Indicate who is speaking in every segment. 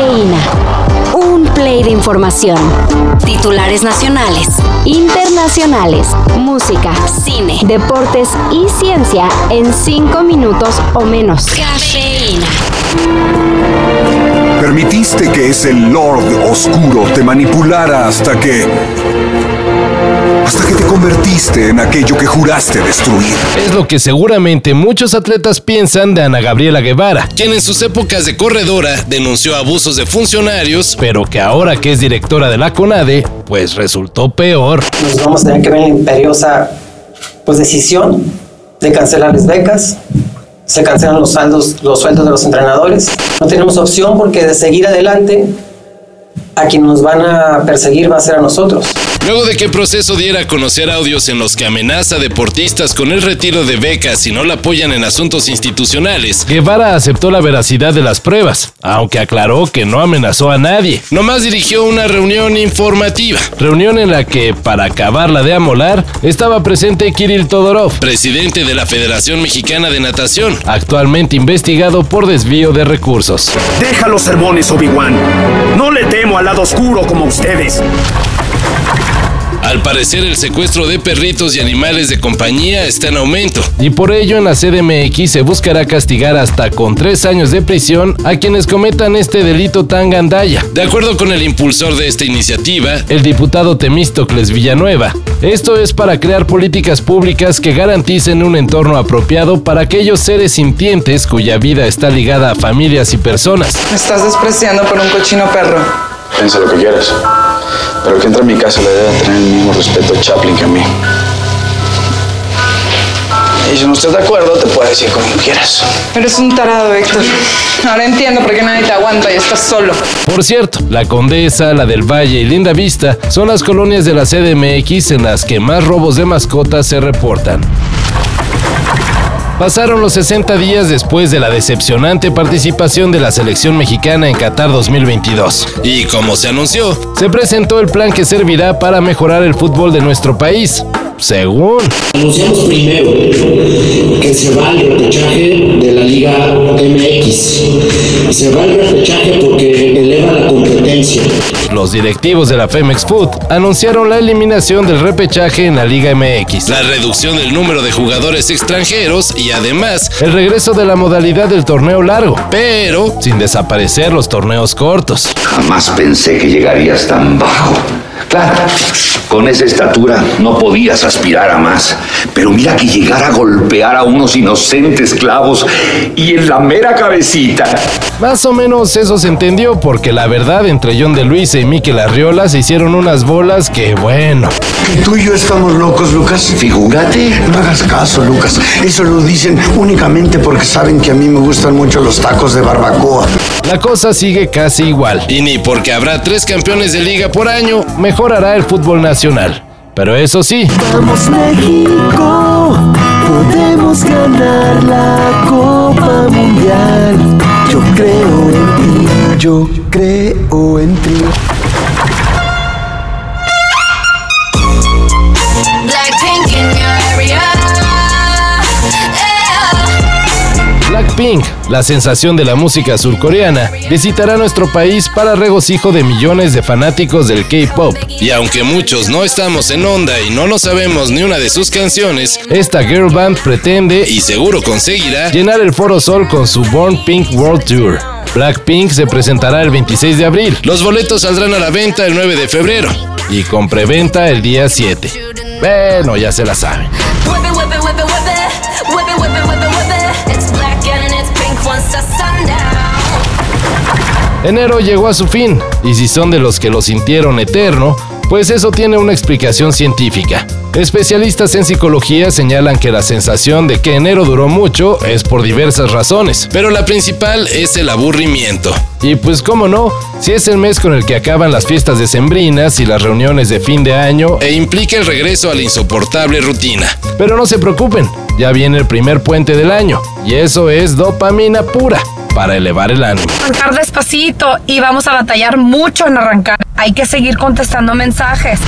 Speaker 1: Cafeína. Un play de información. Titulares nacionales, internacionales, música, cine, deportes y ciencia en cinco minutos o menos. Cafeína.
Speaker 2: Permitiste que ese Lord Oscuro te manipulara hasta que hasta que te convertiste en aquello que juraste destruir.
Speaker 3: Es lo que seguramente muchos atletas piensan de Ana Gabriela Guevara, quien en sus épocas de corredora denunció abusos de funcionarios, pero que ahora que es directora de la CONADE, pues resultó peor.
Speaker 4: Nos vamos a tener que ver la imperiosa pues, decisión de cancelar las becas, se cancelan los, saldos, los sueldos de los entrenadores. No tenemos opción porque de seguir adelante, a quien nos van a perseguir va a ser a nosotros.
Speaker 3: Luego de que Proceso diera a conocer audios en los que amenaza a deportistas con el retiro de becas si no la apoyan en asuntos institucionales, Guevara aceptó la veracidad de las pruebas, aunque aclaró que no amenazó a nadie. Nomás dirigió una reunión informativa, reunión en la que, para acabarla de amolar, estaba presente Kirill Todorov, presidente de la Federación Mexicana de Natación, actualmente investigado por desvío de recursos.
Speaker 5: Deja los sermones, Obi-Wan. No le temo al lado oscuro como ustedes.
Speaker 3: Al parecer el secuestro de perritos y animales de compañía está en aumento y por ello en la CDMX se buscará castigar hasta con tres años de prisión a quienes cometan este delito tan gandalla. De acuerdo con el impulsor de esta iniciativa, el diputado Temístocles Villanueva, esto es para crear políticas públicas que garanticen un entorno apropiado para aquellos seres sintientes cuya vida está ligada a familias y personas.
Speaker 6: Me estás despreciando por un cochino perro.
Speaker 7: Piensa lo que quieras. Pero el que entra en mi casa le debe tener el mismo respeto a Chaplin que a mí. Y si no estás de acuerdo, te puedes decir como quieras.
Speaker 6: Eres un tarado, Héctor. Ahora entiendo por qué nadie te aguanta y estás solo.
Speaker 3: Por cierto, la Condesa, la del Valle y Linda Vista son las colonias de la CDMX en las que más robos de mascotas se reportan. Pasaron los 60 días después de la decepcionante participación de la selección mexicana en Qatar 2022. Y como se anunció, se presentó el plan que servirá para mejorar el fútbol de nuestro país. Según.
Speaker 8: Anunciamos primero que se va el repechaje de la Liga MX. Se va el repechaje
Speaker 3: Los directivos de la Femex Food anunciaron la eliminación del repechaje en la Liga MX, la reducción del número de jugadores extranjeros y además el regreso de la modalidad del torneo largo, pero sin desaparecer los torneos cortos.
Speaker 9: Jamás pensé que llegarías tan bajo. Claro, con esa estatura no podías aspirar a más. Pero mira que llegar a golpear a unos inocentes clavos y en la mera cabecita.
Speaker 3: Más o menos eso se entendió porque la verdad entre John de Luis y Miquel Arriola se hicieron unas bolas que bueno.
Speaker 10: Que tú y yo estamos locos, Lucas.
Speaker 9: Figúrate.
Speaker 10: No hagas caso, Lucas. Eso lo dicen únicamente porque saben que a mí me gustan mucho los tacos de barbacoa.
Speaker 3: La cosa sigue casi igual. Y ni porque habrá tres campeones de liga por año, mejorará el fútbol nacional. Pero eso sí.
Speaker 11: Vamos México, podemos ganar la Copa Mundial. Yo creo en ti, yo creo en ti.
Speaker 3: Blackpink, la sensación de la música surcoreana, visitará nuestro país para regocijo de millones de fanáticos del K-pop. Y aunque muchos no estamos en onda y no nos sabemos ni una de sus canciones, esta girl band pretende y seguro conseguirá llenar el Foro Sol con su Born Pink World Tour. Blackpink se presentará el 26 de abril. Los boletos saldrán a la venta el 9 de febrero y con preventa el día 7. Bueno, ya se la saben. Enero llegó a su fin, y si son de los que lo sintieron eterno, pues eso tiene una explicación científica. Especialistas en psicología señalan que la sensación de que enero duró mucho es por diversas razones, pero la principal es el aburrimiento. Y pues cómo no, si es el mes con el que acaban las fiestas decembrinas y las reuniones de fin de año e implica el regreso a la insoportable rutina. Pero no se preocupen, ya viene el primer puente del año, y eso es dopamina pura para elevar el ánimo.
Speaker 12: Arrancar despacito y vamos a batallar mucho en arrancar. Hay que seguir contestando mensajes.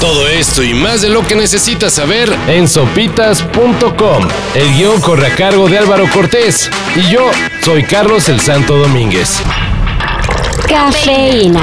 Speaker 3: Todo esto y más de lo que necesitas saber en sopitas.com. El guion corre a cargo de Álvaro Cortés y yo soy Carlos el Santo Domínguez.
Speaker 1: Cafeína.